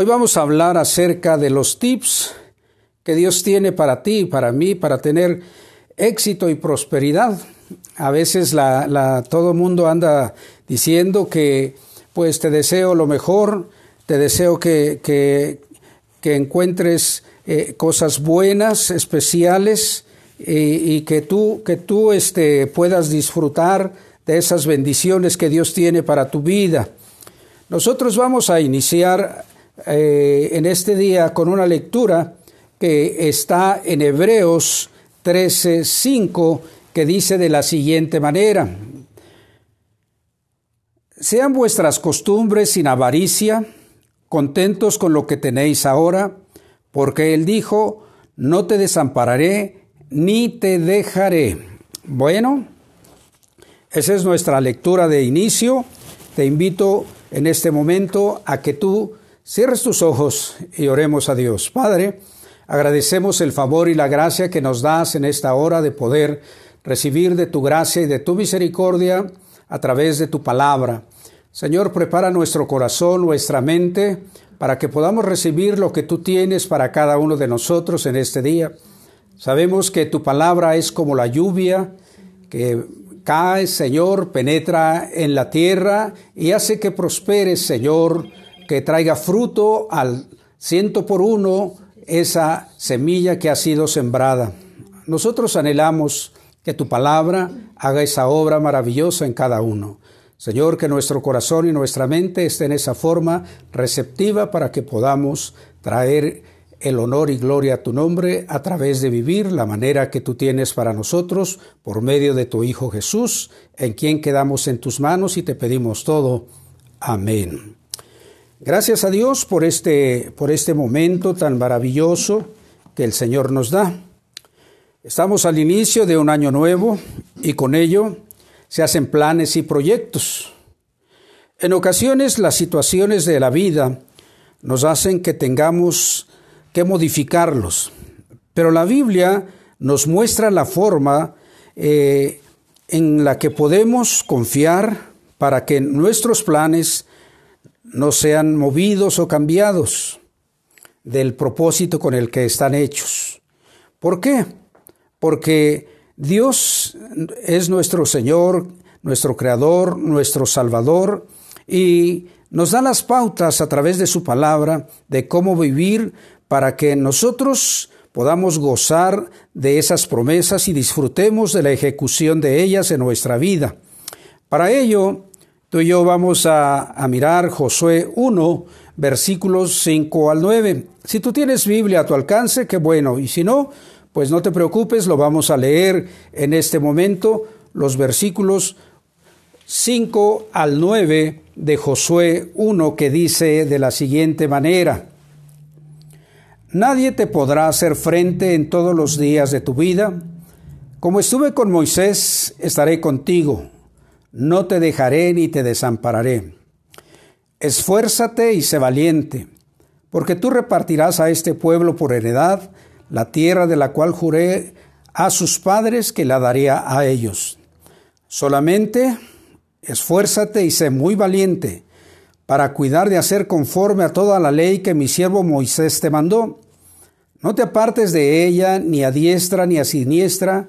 Hoy vamos a hablar acerca de los tips que Dios tiene para ti, para mí, para tener éxito y prosperidad. A veces la, la, todo el mundo anda diciendo que pues te deseo lo mejor, te deseo que, encuentres eh, cosas buenas, especiales, y, y, que tú, que tú este, puedas disfrutar de esas bendiciones que Dios tiene para tu vida. Nosotros vamos a iniciar eh, en este día con una lectura que está en Hebreos 13:5, que dice de la siguiente manera: Sean vuestras costumbres sin avaricia, contentos con lo que tenéis ahora, porque Él dijo, no te desampararé ni te dejaré. Bueno, esa es nuestra lectura de inicio. Te invito en este momento a que tú cierres tus ojos y oremos a Dios. Padre, agradecemos el favor y la gracia que nos das en esta hora de poder recibir de tu gracia y de tu misericordia a través de tu palabra. Señor, prepara nuestro corazón, nuestra mente, para que podamos recibir lo que tú tienes para cada uno de nosotros en este día. Sabemos que tu palabra es como la lluvia que cae, Señor, penetra en la tierra y hace que prospere, Señor, que traiga fruto al ciento por uno esa semilla que ha sido sembrada. Nosotros anhelamos que tu palabra haga esa obra maravillosa en cada uno. Señor, que nuestro corazón y nuestra mente estén en esa forma receptiva para que podamos traer el honor y gloria a tu nombre a través de vivir la manera que tú tienes para nosotros por medio de tu Hijo Jesús, en quien quedamos en tus manos y te pedimos todo. Amén. Gracias a Dios por este, por este momento tan maravilloso que el Señor nos da. Estamos al inicio de un año nuevo y con ello se hacen planes y proyectos. En ocasiones las situaciones de la vida nos hacen que tengamos que modificarlos, pero la Biblia nos muestra la forma eh, en la que podemos confiar para que nuestros planes no sean movidos o cambiados del propósito con el que están hechos. ¿Por qué? Porque Dios es nuestro Señor, nuestro Creador, nuestro Salvador, y nos da las pautas a través de su palabra de cómo vivir para que nosotros podamos gozar de esas promesas y disfrutemos de la ejecución de ellas en nuestra vida. Para ello, tú y yo vamos a, a mirar Josué 1, versículos 5 al 9. Si tú tienes Biblia a tu alcance, qué bueno, y si no, pues no te preocupes, lo vamos a leer en este momento, los versículos 5 al 9 de Josué 1 que dice de la siguiente manera, Nadie te podrá hacer frente en todos los días de tu vida. Como estuve con Moisés, estaré contigo. No te dejaré ni te desampararé. Esfuérzate y sé valiente, porque tú repartirás a este pueblo por heredad la tierra de la cual juré a sus padres que la daría a ellos. Solamente esfuérzate y sé muy valiente para cuidar de hacer conforme a toda la ley que mi siervo Moisés te mandó. No te apartes de ella ni a diestra ni a siniestra,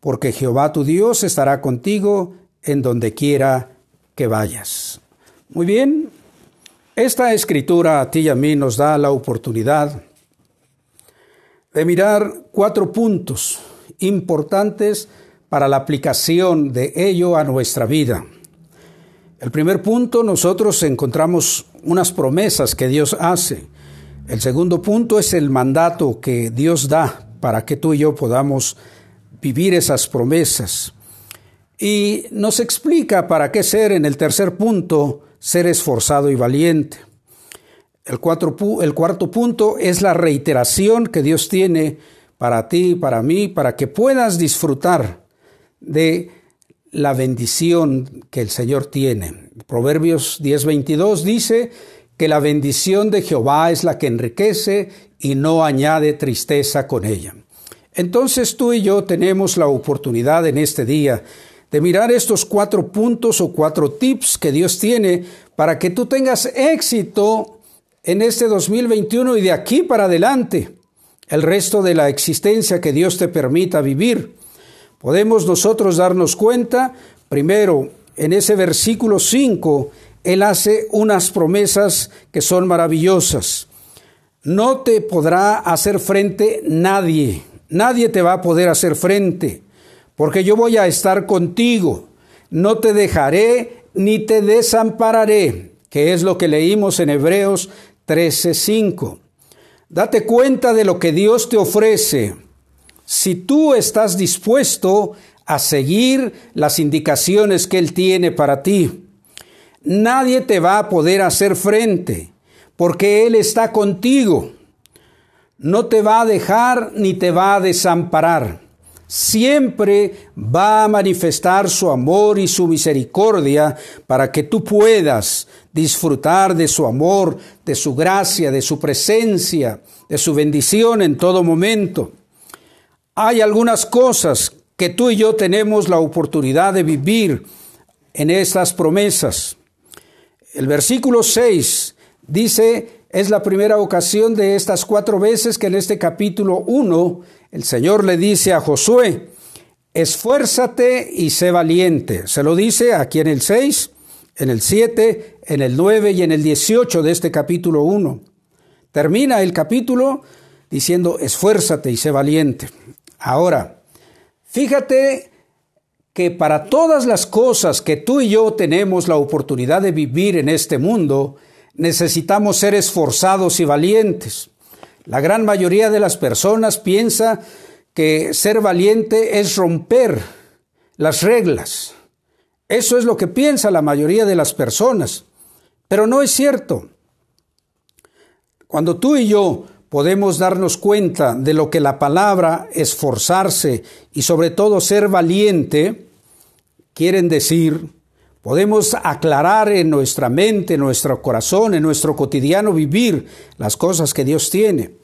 porque Jehová tu Dios estará contigo en donde quiera que vayas. Muy bien, esta escritura a ti y a mí nos da la oportunidad de mirar cuatro puntos importantes para la aplicación de ello a nuestra vida. El primer punto, nosotros encontramos unas promesas que Dios hace. El segundo punto es el mandato que Dios da para que tú y yo podamos vivir esas promesas. Y nos explica para qué ser en el tercer punto, ser esforzado y valiente. El, el cuarto punto es la reiteración que Dios tiene para ti, para mí, para que puedas disfrutar de la bendición que el Señor tiene. Proverbios 10:22 dice que la bendición de Jehová es la que enriquece y no añade tristeza con ella. Entonces tú y yo tenemos la oportunidad en este día de mirar estos cuatro puntos o cuatro tips que Dios tiene para que tú tengas éxito en este 2021 y de aquí para adelante, el resto de la existencia que Dios te permita vivir. Podemos nosotros darnos cuenta, primero, en ese versículo 5, Él hace unas promesas que son maravillosas. No te podrá hacer frente nadie, nadie te va a poder hacer frente, porque yo voy a estar contigo, no te dejaré ni te desampararé, que es lo que leímos en Hebreos 13:5. Date cuenta de lo que Dios te ofrece. Si tú estás dispuesto a seguir las indicaciones que Él tiene para ti, nadie te va a poder hacer frente, porque Él está contigo. No te va a dejar ni te va a desamparar siempre va a manifestar su amor y su misericordia para que tú puedas disfrutar de su amor, de su gracia, de su presencia, de su bendición en todo momento. Hay algunas cosas que tú y yo tenemos la oportunidad de vivir en estas promesas. El versículo 6 dice, es la primera ocasión de estas cuatro veces que en este capítulo 1 el Señor le dice a Josué, esfuérzate y sé valiente. Se lo dice aquí en el 6, en el 7, en el 9 y en el 18 de este capítulo 1. Termina el capítulo diciendo, esfuérzate y sé valiente. Ahora, fíjate que para todas las cosas que tú y yo tenemos la oportunidad de vivir en este mundo, necesitamos ser esforzados y valientes. La gran mayoría de las personas piensa que ser valiente es romper las reglas. Eso es lo que piensa la mayoría de las personas. Pero no es cierto. Cuando tú y yo podemos darnos cuenta de lo que la palabra esforzarse y sobre todo ser valiente quieren decir, Podemos aclarar en nuestra mente, en nuestro corazón, en nuestro cotidiano vivir las cosas que Dios tiene.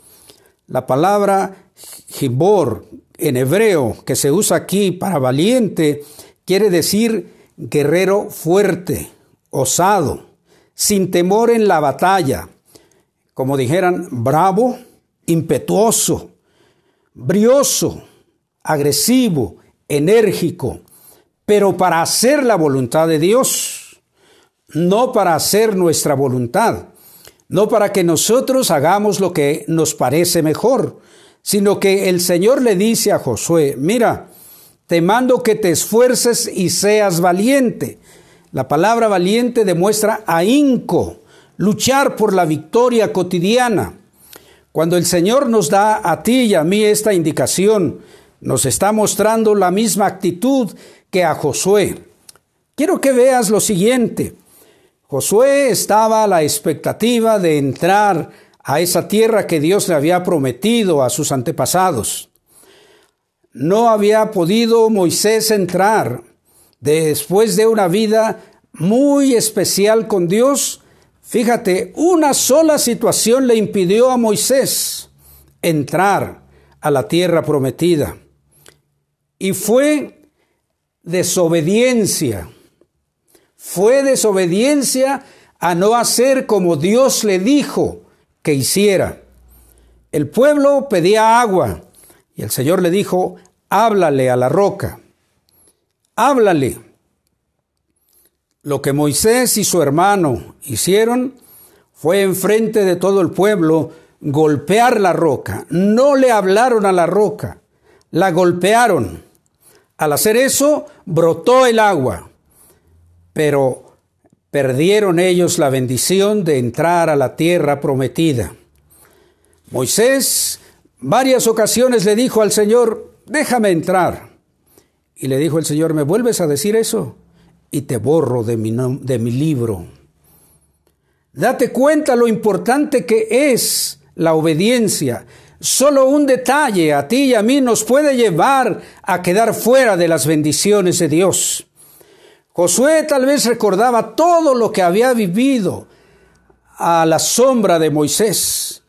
La palabra Gibor en hebreo que se usa aquí para valiente quiere decir guerrero fuerte, osado, sin temor en la batalla, como dijeran, bravo, impetuoso, brioso, agresivo, enérgico, pero para hacer la voluntad de Dios, no para hacer nuestra voluntad, no para que nosotros hagamos lo que nos parece mejor, sino que el Señor le dice a Josué, mira, te mando que te esfuerces y seas valiente. La palabra valiente demuestra ahínco, luchar por la victoria cotidiana. Cuando el Señor nos da a ti y a mí esta indicación, nos está mostrando la misma actitud que a Josué. Quiero que veas lo siguiente. Josué estaba a la expectativa de entrar a esa tierra que Dios le había prometido a sus antepasados. No había podido Moisés entrar después de una vida muy especial con Dios. Fíjate, una sola situación le impidió a Moisés entrar a la tierra prometida. Y fue desobediencia. Fue desobediencia a no hacer como Dios le dijo que hiciera. El pueblo pedía agua y el Señor le dijo, háblale a la roca, háblale. Lo que Moisés y su hermano hicieron fue enfrente de todo el pueblo golpear la roca. No le hablaron a la roca, la golpearon. Al hacer eso, brotó el agua, pero perdieron ellos la bendición de entrar a la tierra prometida. Moisés varias ocasiones le dijo al Señor, déjame entrar. Y le dijo el Señor, ¿me vuelves a decir eso? Y te borro de mi, de mi libro. Date cuenta lo importante que es la obediencia. Solo un detalle a ti y a mí nos puede llevar a quedar fuera de las bendiciones de Dios. Josué tal vez recordaba todo lo que había vivido a la sombra de Moisés.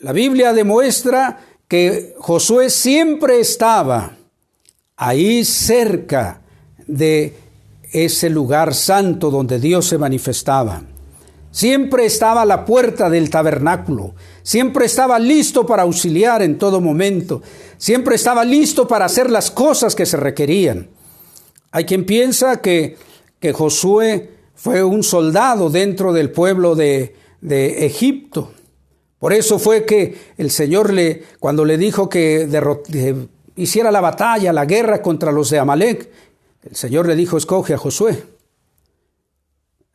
La Biblia demuestra que Josué siempre estaba ahí cerca de ese lugar santo donde Dios se manifestaba. Siempre estaba a la puerta del tabernáculo, siempre estaba listo para auxiliar en todo momento, siempre estaba listo para hacer las cosas que se requerían. Hay quien piensa que, que Josué fue un soldado dentro del pueblo de, de Egipto. Por eso fue que el Señor le, cuando le dijo que hiciera la batalla, la guerra contra los de Amalek, el Señor le dijo, escoge a Josué.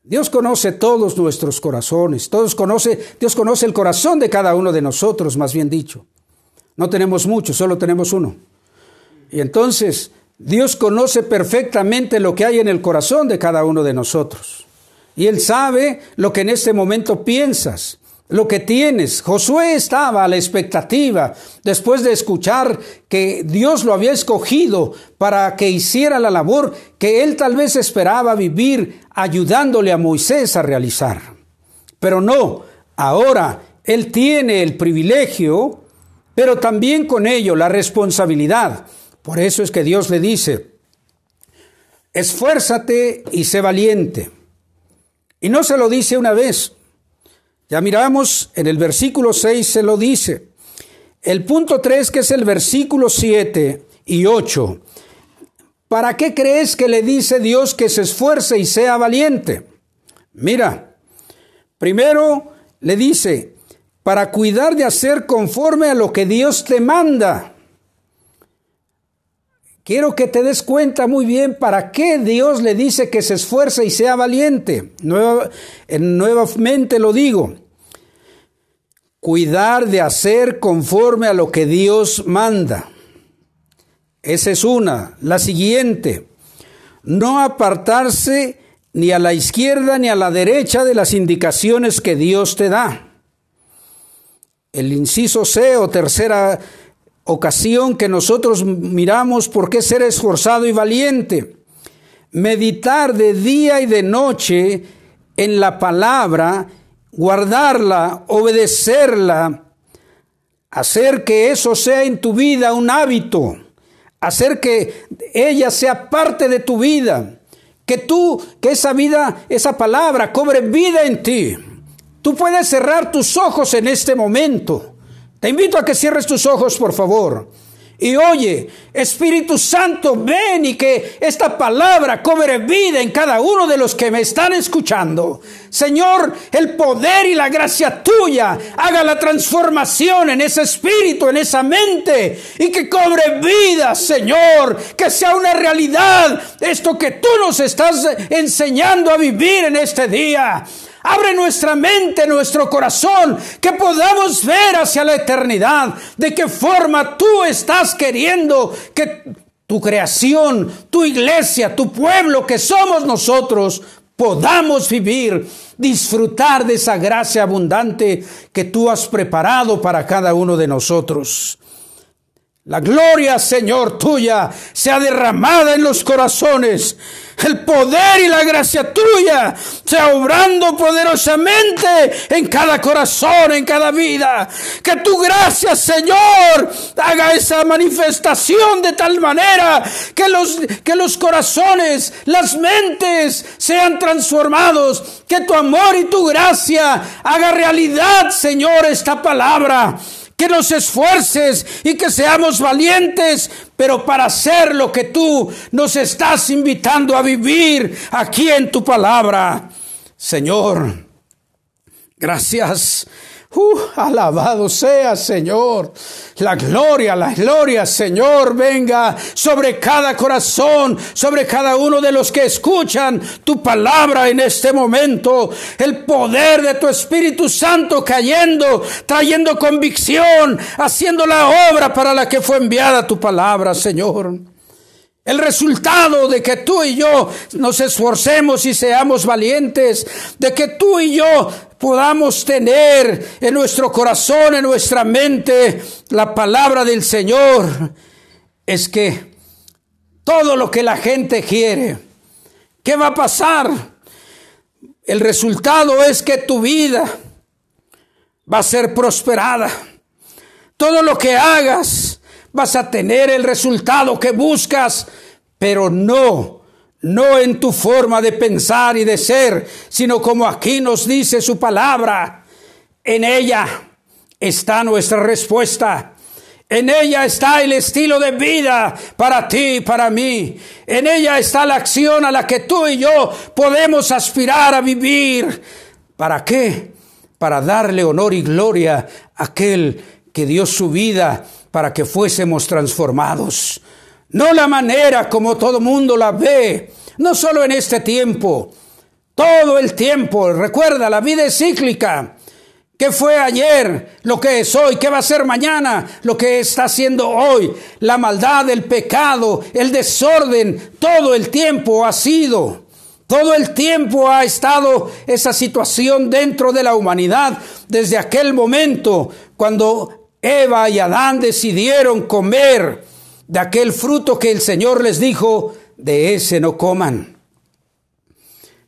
Dios conoce todos nuestros corazones, todos conoce, Dios conoce el corazón de cada uno de nosotros, más bien dicho. No tenemos mucho, solo tenemos uno. Y entonces Dios conoce perfectamente lo que hay en el corazón de cada uno de nosotros. Y Él sabe lo que en este momento piensas lo que tienes. Josué estaba a la expectativa después de escuchar que Dios lo había escogido para que hiciera la labor que él tal vez esperaba vivir ayudándole a Moisés a realizar. Pero no, ahora él tiene el privilegio, pero también con ello la responsabilidad. Por eso es que Dios le dice, esfuérzate y sé valiente. Y no se lo dice una vez, ya miramos, en el versículo 6 se lo dice. El punto 3, que es el versículo 7 y 8. ¿Para qué crees que le dice Dios que se esfuerce y sea valiente? Mira, primero le dice, para cuidar de hacer conforme a lo que Dios te manda. Quiero que te des cuenta muy bien para qué Dios le dice que se esfuerce y sea valiente. nuevamente lo digo. Cuidar de hacer conforme a lo que Dios manda. Esa es una. La siguiente. No apartarse ni a la izquierda ni a la derecha de las indicaciones que Dios te da. El inciso C o tercera ocasión que nosotros miramos por qué ser esforzado y valiente. Meditar de día y de noche en la palabra, guardarla, obedecerla, hacer que eso sea en tu vida un hábito, hacer que ella sea parte de tu vida, que tú, que esa vida, esa palabra cobre vida en ti. Tú puedes cerrar tus ojos en este momento te invito a que cierres tus ojos, por favor. Y oye, Espíritu Santo, ven y que esta palabra cobre vida en cada uno de los que me están escuchando. Señor, el poder y la gracia tuya haga la transformación en ese espíritu, en esa mente y que cobre vida, Señor, que sea una realidad esto que tú nos estás enseñando a vivir en este día. Abre nuestra mente, nuestro corazón, que podamos ver hacia la eternidad, de qué forma tú estás queriendo que tu creación, tu iglesia, tu pueblo que somos nosotros, podamos vivir, disfrutar de esa gracia abundante que tú has preparado para cada uno de nosotros. La gloria, Señor, tuya sea derramada en los corazones. El poder y la gracia tuya sea obrando poderosamente en cada corazón, en cada vida. Que tu gracia, Señor, haga esa manifestación de tal manera que los, que los corazones, las mentes sean transformados. Que tu amor y tu gracia haga realidad, Señor, esta palabra que nos esfuerces y que seamos valientes, pero para hacer lo que tú nos estás invitando a vivir aquí en tu palabra. Señor, gracias Uh, alabado sea, Señor. La gloria, la gloria, Señor, venga sobre cada corazón, sobre cada uno de los que escuchan tu palabra en este momento. El poder de tu Espíritu Santo cayendo, trayendo convicción, haciendo la obra para la que fue enviada tu palabra, Señor. El resultado de que tú y yo nos esforcemos y seamos valientes, de que tú y yo podamos tener en nuestro corazón, en nuestra mente, la palabra del Señor, es que todo lo que la gente quiere, ¿qué va a pasar? El resultado es que tu vida va a ser prosperada. Todo lo que hagas vas a tener el resultado que buscas, pero no, no en tu forma de pensar y de ser, sino como aquí nos dice su palabra. En ella está nuestra respuesta. En ella está el estilo de vida para ti y para mí. En ella está la acción a la que tú y yo podemos aspirar a vivir. ¿Para qué? Para darle honor y gloria a aquel que dio su vida para que fuésemos transformados. No la manera como todo mundo la ve, no solo en este tiempo, todo el tiempo. Recuerda, la vida es cíclica. ¿Qué fue ayer? Lo que es hoy. ¿Qué va a ser mañana? Lo que está haciendo hoy. La maldad, el pecado, el desorden, todo el tiempo ha sido. Todo el tiempo ha estado esa situación dentro de la humanidad desde aquel momento cuando Eva y Adán decidieron comer de aquel fruto que el Señor les dijo, de ese no coman.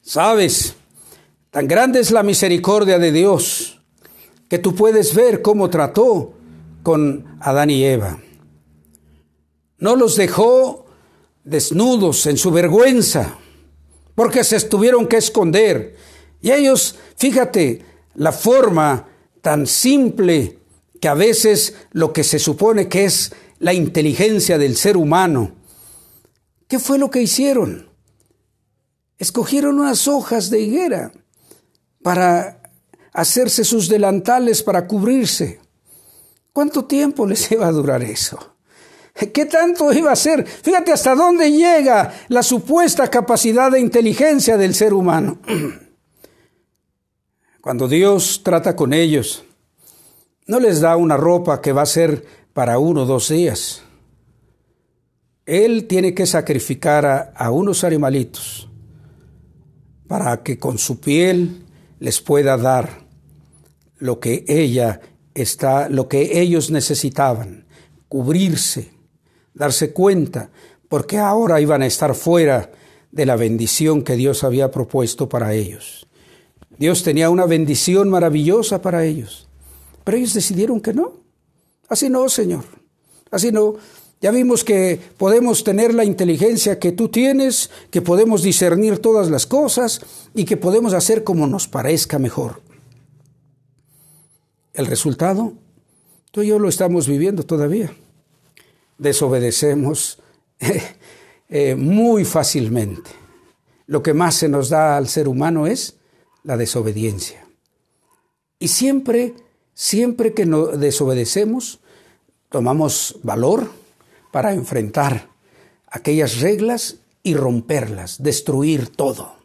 Sabes, tan grande es la misericordia de Dios que tú puedes ver cómo trató con Adán y Eva. No los dejó desnudos en su vergüenza, porque se tuvieron que esconder. Y ellos, fíjate, la forma tan simple que a veces lo que se supone que es la inteligencia del ser humano, ¿qué fue lo que hicieron? Escogieron unas hojas de higuera para hacerse sus delantales para cubrirse. ¿Cuánto tiempo les iba a durar eso? ¿Qué tanto iba a ser? Fíjate hasta dónde llega la supuesta capacidad de inteligencia del ser humano. Cuando Dios trata con ellos, no les da una ropa que va a ser para uno o dos días. Él tiene que sacrificar a, unos animalitos para que con su piel les pueda dar lo que ella está, lo que ellos necesitaban, cubrirse, darse cuenta, porque ahora iban a estar fuera de la bendición que Dios había propuesto para ellos. Dios tenía una bendición maravillosa para ellos. Pero ellos decidieron que no. Así no, Señor. Así no. Ya vimos que podemos tener la inteligencia que tú tienes, que podemos discernir todas las cosas y que podemos hacer como nos parezca mejor. El resultado, tú y yo lo estamos viviendo todavía. Desobedecemos eh, muy fácilmente. Lo que más se nos da al ser humano es la desobediencia. Y siempre Siempre que nos desobedecemos, tomamos valor para enfrentar aquellas reglas y romperlas, destruir todo.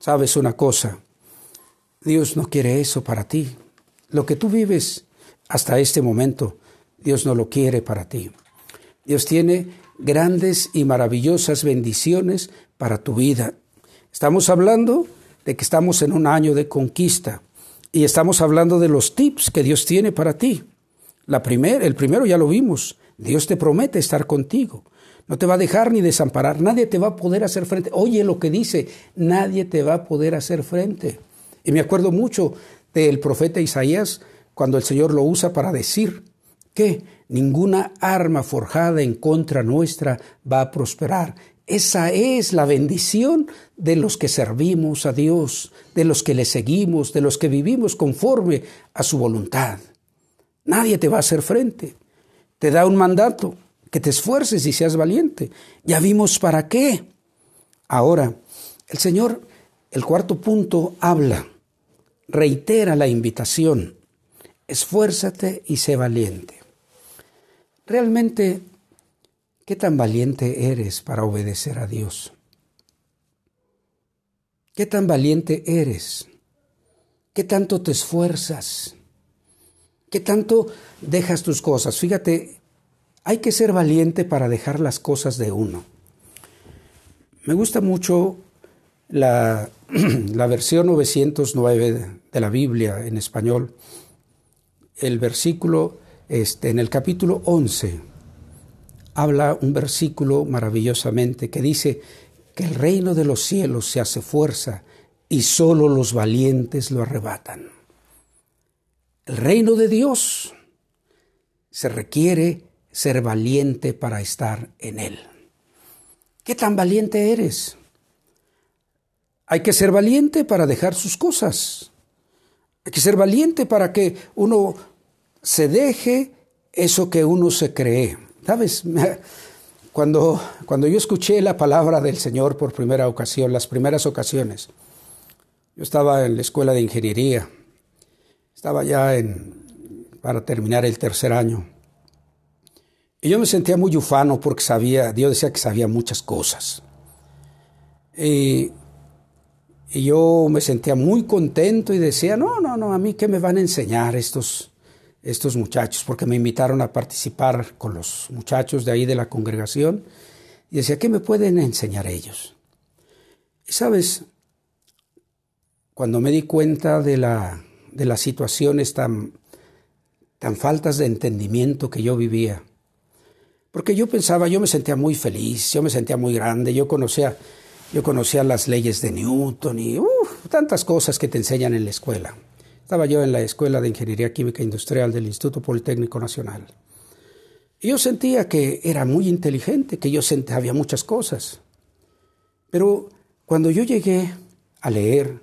¿Sabes una cosa? Dios no quiere eso para ti. Lo que tú vives hasta este momento, Dios no lo quiere para ti. Dios tiene grandes y maravillosas bendiciones para tu vida. Estamos hablando de que estamos en un año de conquista. Y estamos hablando de los tips que Dios tiene para ti. La el primero ya lo vimos. Dios te promete estar contigo. No te va a dejar ni desamparar. Nadie te va a poder hacer frente. Oye lo que dice. Nadie te va a poder hacer frente. Y me acuerdo mucho del profeta Isaías cuando el Señor lo usa para decir que ninguna arma forjada en contra nuestra va a prosperar. Esa es la bendición de los que servimos a Dios, de los que le seguimos, de los que vivimos conforme a su voluntad. Nadie te va a hacer frente. Te da un mandato, que te esfuerces y seas valiente. Ya vimos para qué. Ahora, el Señor, el cuarto punto, habla, reitera la invitación. Esfuérzate y sé valiente. Realmente ¿Qué tan valiente eres para obedecer a Dios? ¿Qué tan valiente eres? ¿Qué tanto te esfuerzas? ¿Qué tanto dejas tus cosas? Fíjate, hay que ser valiente para dejar las cosas de uno. Me gusta mucho la, la versión 909 de la Biblia en español, el versículo este, en el capítulo 11 habla un versículo maravillosamente que dice que el reino de los cielos se hace fuerza y solo los valientes lo arrebatan. El reino de Dios se requiere ser valiente para estar en él. ¿Qué tan valiente eres? Hay que ser valiente para dejar sus cosas. Hay que ser valiente para que uno se deje eso que uno se cree. ¿Sabes? Cuando, cuando yo escuché la palabra del Señor por primera ocasión, las primeras ocasiones, yo estaba en la escuela de ingeniería, estaba ya en, para terminar el tercer año. Y yo me sentía muy ufano porque sabía, Dios decía que sabía muchas cosas. Y, y yo me sentía muy contento y decía, no, no, no, a mí qué me van a enseñar estos, estos muchachos, porque me invitaron a participar con los muchachos de ahí de la congregación y decía, ¿qué me pueden enseñar ellos? Y sabes, cuando me di cuenta de, la, de las situaciones tan, tan faltas de entendimiento que yo vivía, porque yo pensaba, yo me sentía muy feliz, yo me sentía muy grande, yo conocía, yo conocía las leyes de Newton y tantas cosas que te enseñan en la escuela. Estaba yo en la Escuela de Ingeniería Química Industrial del Instituto Politécnico Nacional. Y yo sentía que era muy inteligente, que yo sentía había muchas cosas. Pero cuando yo llegué a leer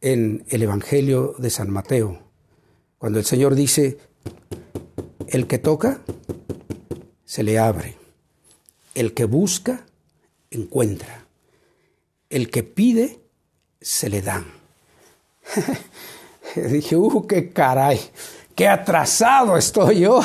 en el Evangelio de San Mateo, cuando el Señor dice, el que toca, se le abre. El que busca, encuentra. El que pide, se le da. Dije, uh, qué caray, qué atrasado estoy yo.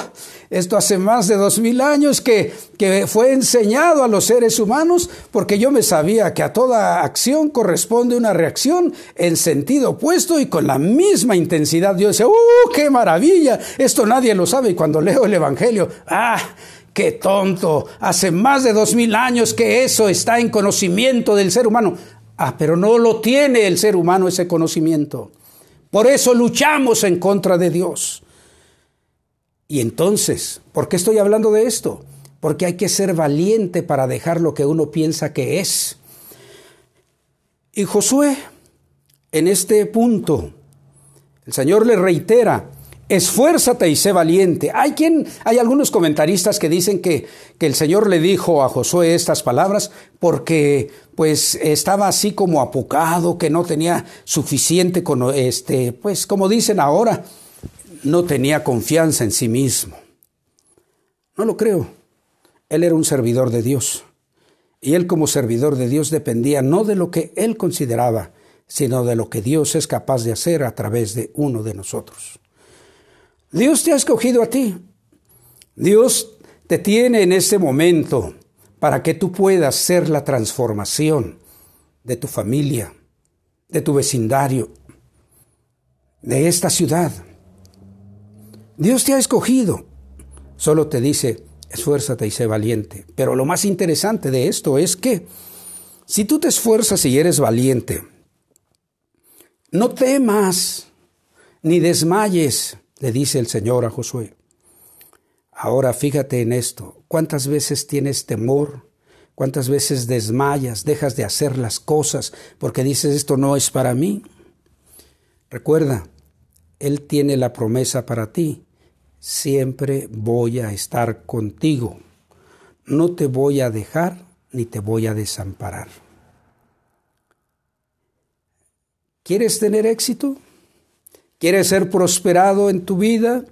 Esto hace más de dos mil años que, que fue enseñado a los seres humanos porque yo me sabía que a toda acción corresponde una reacción en sentido opuesto y con la misma intensidad. Yo decía, ¡uh, qué maravilla! Esto nadie lo sabe y cuando leo el Evangelio, ¡ah! ¡Qué tonto! Hace más de dos mil años que eso está en conocimiento del ser humano. Ah, pero no lo tiene el ser humano ese conocimiento. Por eso luchamos en contra de Dios. Y entonces, ¿por qué estoy hablando de esto? Porque hay que ser valiente para dejar lo que uno piensa que es. Y Josué, en este punto, el Señor le reitera, esfuérzate y sé valiente. Hay quien, hay algunos comentaristas que dicen que, que, el Señor le dijo a Josué estas palabras porque pues estaba así como apocado, que no tenía suficiente con este, pues como dicen ahora, no tenía confianza en sí mismo. No lo creo. Él era un servidor de Dios. Y él como servidor de Dios dependía no de lo que él consideraba, sino de lo que Dios es capaz de hacer a través de uno de nosotros. Dios te ha escogido a ti. Dios te tiene en este momento para que tú puedas ser la transformación de tu familia, de tu vecindario, de esta ciudad. Dios te ha escogido. Solo te dice, esfuérzate y sé valiente. Pero lo más interesante de esto es que si tú te esfuerzas y eres valiente, no temas ni desmayes le dice el Señor a Josué. Ahora fíjate en esto, ¿cuántas veces tienes temor? ¿Cuántas veces desmayas, dejas de hacer las cosas porque dices esto no es para mí? Recuerda, Él tiene la promesa para ti. Siempre voy a estar contigo. No te voy a dejar ni te voy a desamparar. ¿Quieres tener éxito? ¿Quieres ser prosperado en tu vida,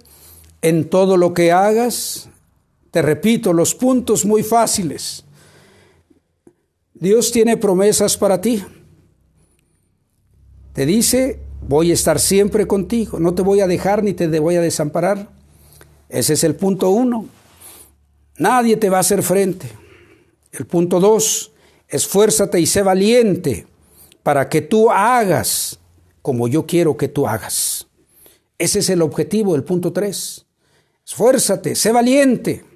en todo lo que hagas? Te repito, los puntos muy fáciles. Dios tiene promesas para ti. Te dice, voy a estar siempre contigo, no te voy a dejar ni te voy a desamparar. Ese es el punto uno. Nadie te va a hacer frente. El punto dos, esfuérzate y sé valiente para que tú hagas como yo quiero que tú hagas. Ese es el objetivo del punto 3. Esfuérzate, sé valiente.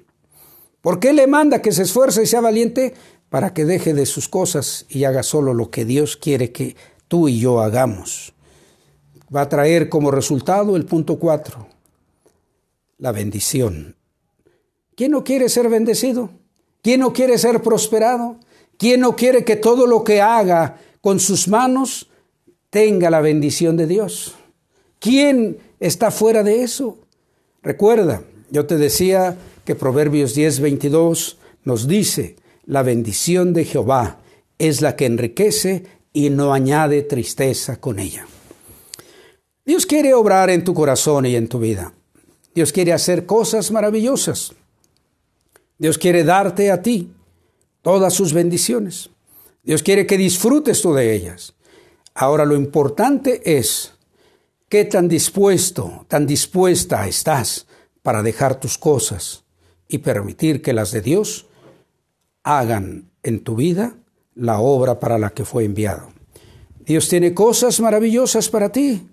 ¿Por qué le manda que se esfuerce y sea valiente? para que deje de sus cosas y haga solo lo que Dios quiere que tú y yo hagamos. Va a traer como resultado el punto cuatro, la bendición. ¿Quién no quiere ser bendecido? ¿Quién no quiere ser prosperado? ¿Quién no quiere que todo lo que haga con sus manos tenga la bendición de Dios? ¿Quién está fuera de eso? Recuerda, yo te decía que Proverbios 10, 22 nos dice, la bendición de Jehová es la que enriquece y no añade tristeza con ella. Dios quiere obrar en tu corazón y en tu vida. Dios quiere hacer cosas maravillosas. Dios quiere darte a ti todas sus bendiciones. Dios quiere que disfrutes tú de ellas. Ahora lo importante es qué tan dispuesto, tan dispuesta estás para dejar tus cosas y permitir que las de Dios hagan en tu vida la obra para la que fue enviado. Dios tiene cosas maravillosas para ti.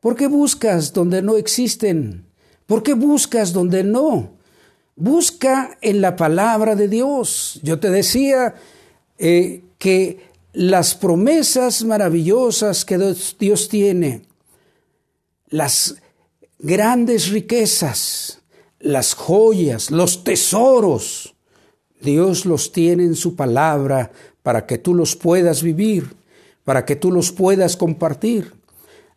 ¿Por qué buscas donde no existen? ¿Por qué buscas donde no? Busca en la palabra de Dios. Yo te decía eh, que las promesas maravillosas que Dios tiene, las grandes riquezas, las joyas, los tesoros, Dios los tiene en su palabra para que tú los puedas vivir, para que tú los puedas compartir.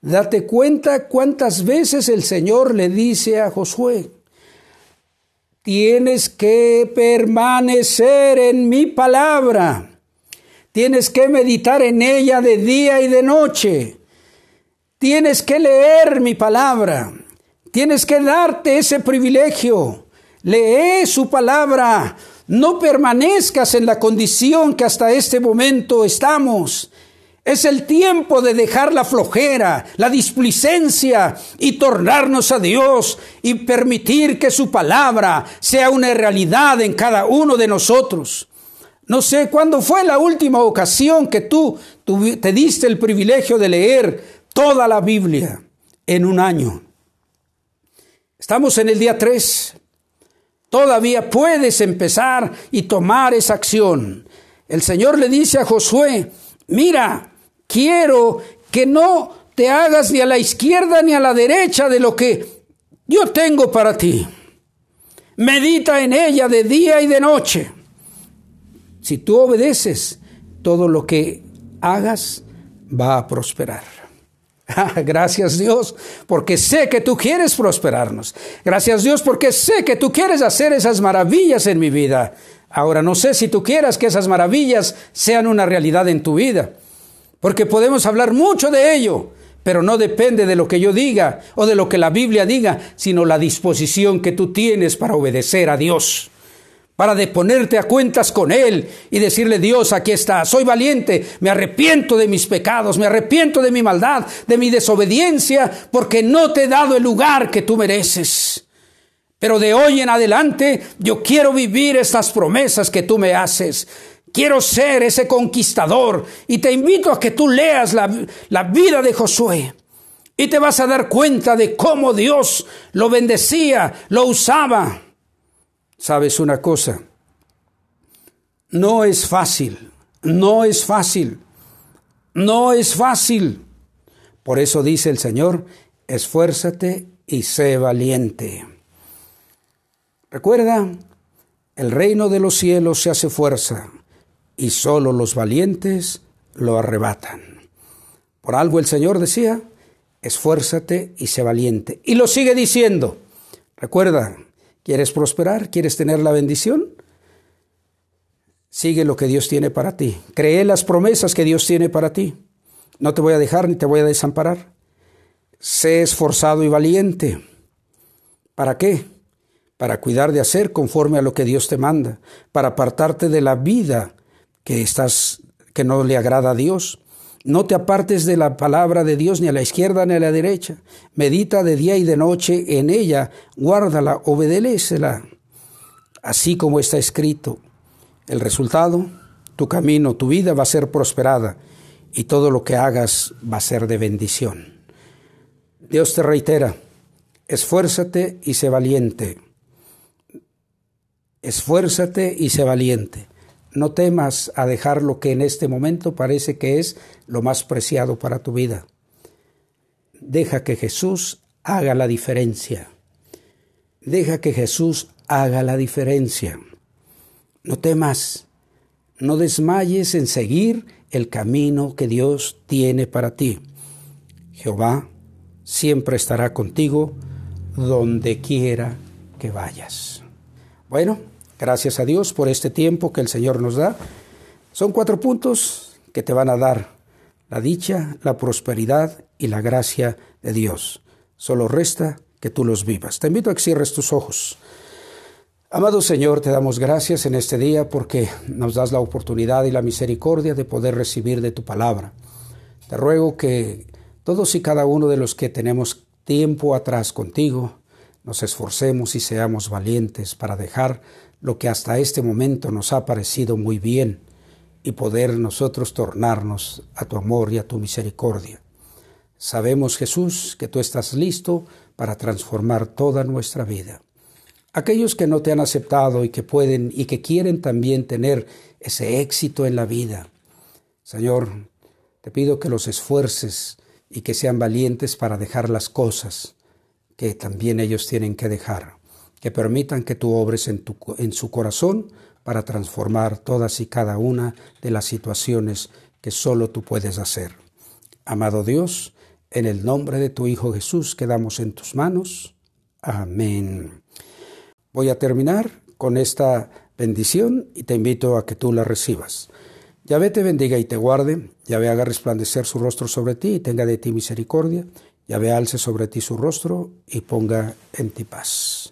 Date cuenta cuántas veces el Señor le dice a Josué, tienes que permanecer en mi palabra, tienes que meditar en ella de día y de noche, tienes que leer mi palabra, tienes que darte ese privilegio, lee su palabra, no permanezcas en la condición que hasta este momento estamos. Es el tiempo de dejar la flojera, la displicencia y tornarnos a Dios y permitir que su palabra sea una realidad en cada uno de nosotros. No sé cuándo fue la última ocasión que tú, te diste el privilegio de leer toda la Biblia en un año. Estamos en el día 3. Todavía puedes empezar y tomar esa acción. El Señor le dice a Josué, mira, quiero que no te hagas ni a la izquierda ni a la derecha de lo que yo tengo para ti. Medita en ella de día y de noche. Si tú obedeces, todo lo que hagas va a prosperar. Gracias Dios, porque sé que tú quieres prosperarnos. Gracias Dios, porque sé que tú quieres hacer esas maravillas en mi vida. Ahora no sé si tú quieras que esas maravillas sean una realidad en tu vida, porque podemos hablar mucho de ello, pero no depende de lo que yo diga o de lo que la Biblia diga, sino la disposición que tú tienes para obedecer a Dios para de ponerte a cuentas con Él y decirle, Dios, aquí está, soy valiente, me arrepiento de mis pecados, me arrepiento de mi maldad, de mi desobediencia, porque no te he dado el lugar que tú mereces. Pero de hoy en adelante yo quiero vivir estas promesas que tú me haces. Quiero ser ese conquistador y te invito a que tú leas la, la vida de Josué. Y te vas a dar cuenta de cómo Dios lo bendecía, lo usaba sabes una cosa, no es fácil, no es fácil, no es fácil. Por eso dice el Señor, esfuérzate y sé valiente. Recuerda, el reino de los cielos se hace fuerza y solo los valientes lo arrebatan. Por algo el Señor decía, esfuérzate y sé valiente. Y lo sigue diciendo. Recuerda, ¿Quieres prosperar? ¿Quieres tener la bendición? Sigue lo que Dios tiene para ti. Cree las promesas que Dios tiene para ti. No te voy a dejar ni te voy a desamparar. Sé esforzado y valiente. ¿Para qué? Para cuidar de hacer conforme a lo que Dios te manda, para apartarte de la vida que estás que no le agrada a Dios, no te apartes de la palabra de Dios ni a la izquierda ni a la derecha. Medita de día y de noche en ella, guárdala, obedécela, así como está escrito. El resultado, tu camino, tu vida va a ser prosperada y todo lo que hagas va a ser de bendición. Dios te reitera, esfuérzate y sé valiente. Esfuérzate y sé valiente. No temas a dejar lo que en este momento parece que es lo más preciado para tu vida. Deja que Jesús haga la diferencia. Deja que Jesús haga la diferencia. No temas, no desmayes en seguir el camino que Dios tiene para ti. Jehová siempre estará contigo donde quiera que vayas. Bueno, gracias a Dios por este tiempo que el Señor nos da. Son cuatro puntos que te van a dar la dicha, la prosperidad y la gracia de Dios. Solo resta que tú los vivas. Te invito a que cierres tus ojos. Amado Señor, te damos gracias en este día porque nos das la oportunidad y la misericordia de poder recibir de tu palabra. Te ruego que todos y cada uno de los que tenemos tiempo atrás contigo, nos esforcemos y seamos valientes para dejar lo que hasta este momento nos ha parecido muy bien y poder nosotros tornarnos a tu amor y a tu misericordia. Sabemos, Jesús, que tú estás listo para transformar toda nuestra vida. Aquellos que no te han aceptado y que pueden y que quieren también tener ese éxito en la vida. Señor, te pido que los esfuerces y que sean valientes para dejar las cosas que también ellos tienen que dejar, que permitan que tú obres en, tu, en su corazón para transformar todas y cada una de las situaciones que solo tú puedes hacer. Amado Dios, en el nombre de tu Hijo Jesús quedamos en tus manos. Amén. Voy a terminar con esta bendición y te invito a que tú la recibas. Yahvé te bendiga y te guarde, Yahvé haga resplandecer su rostro sobre ti y tenga de ti misericordia, Yahvé alce sobre ti su rostro y ponga en ti paz.